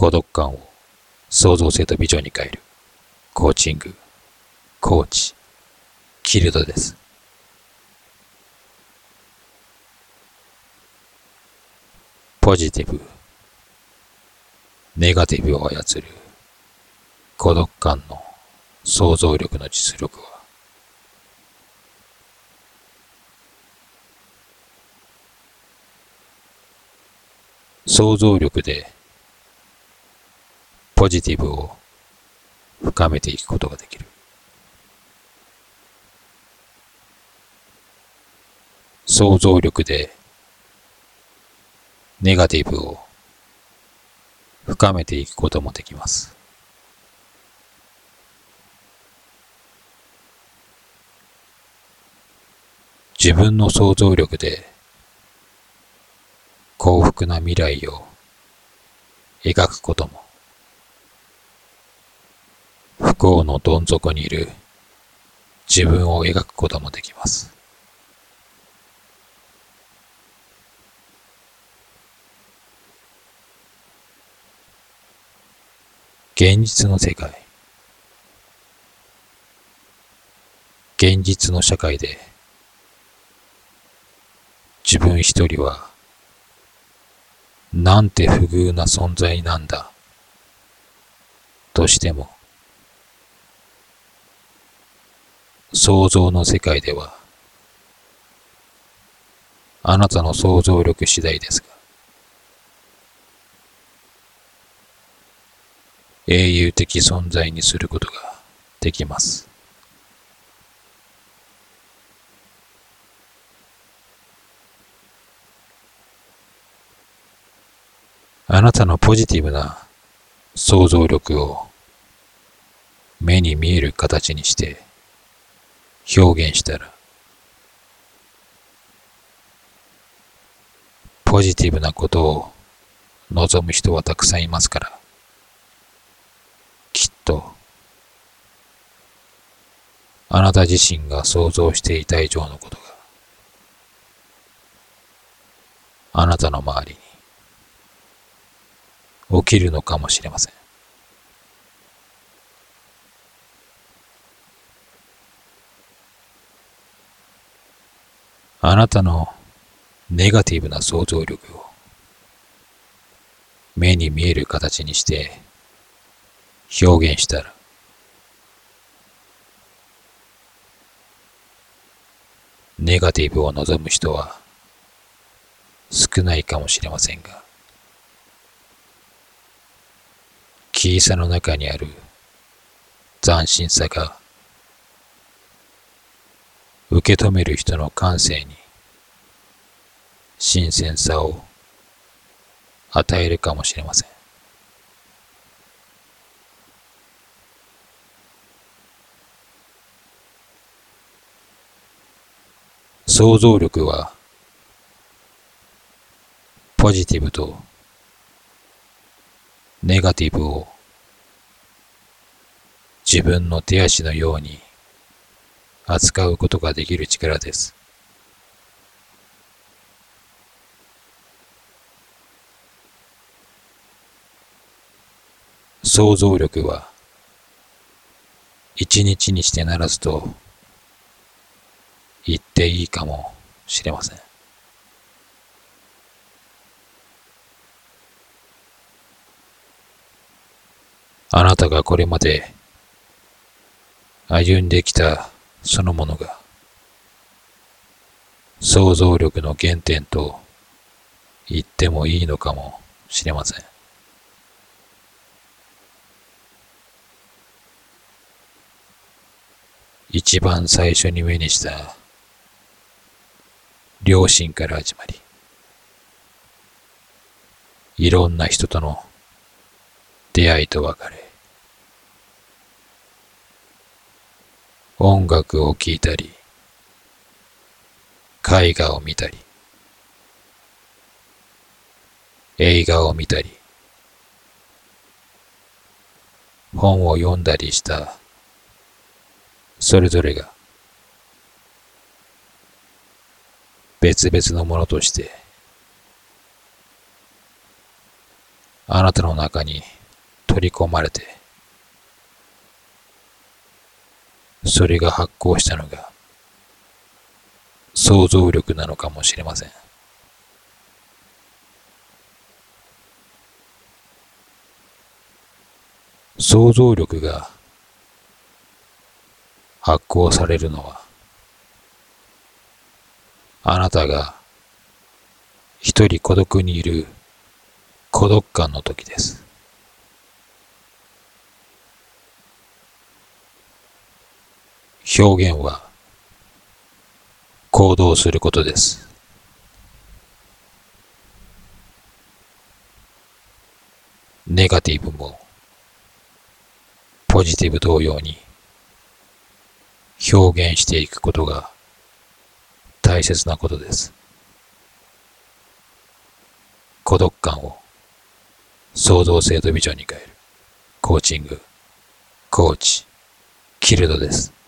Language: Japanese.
孤独感を創造性とビジョンに変える。コーチング、コーチ、キルドです。ポジティブ、ネガティブを操る。孤独感の想像力の実力は。想像力でポジティブを深めていくことができる。想像力でネガティブを深めていくこともできます。自分の想像力で幸福な未来を描くことも不幸のどん底にいる自分を描くこともできます。現実の世界現実の社会で自分一人はなんて不遇な存在なんだとしても想像の世界では、あなたの想像力次第ですが、英雄的存在にすることができます。あなたのポジティブな想像力を目に見える形にして表現したら、ポジティブなことを望む人はたくさんいますから、きっと、あなた自身が想像していた以上のことが、あなたの周りに。起きるのかもしれません。あなたのネガティブな想像力を目に見える形にして表現したら。ネガティブを望む人は少ないかもしれませんが小さの中にある斬新さが受け止める人の感性に新鮮さを与えるかもしれません。想像力はポジティブとネガティブを自分の手足のように扱うことができる力です。想像力は一日にしてならずと言っていいかもしれません。あなたがこれまで歩んできたそのものが想像力の原点と言ってもいいのかもしれません。一番最初に目にした両親から始まり、いろんな人との出会いと別れ、音楽を聴いたり、絵画を見たり、映画を見たり、本を読んだりしたそれぞれが別々のものとしてあなたの中に取り込まれて、それが発行したのが想像力なのかもしれません。想像力が発行されるのはあなたが一人孤独にいる孤独感の時です。表現は行動することです。ネガティブもポジティブ同様に表現していくことが大切なことです。孤独感を創造性とビジョンに変えるコーチング、コーチ、キルドです。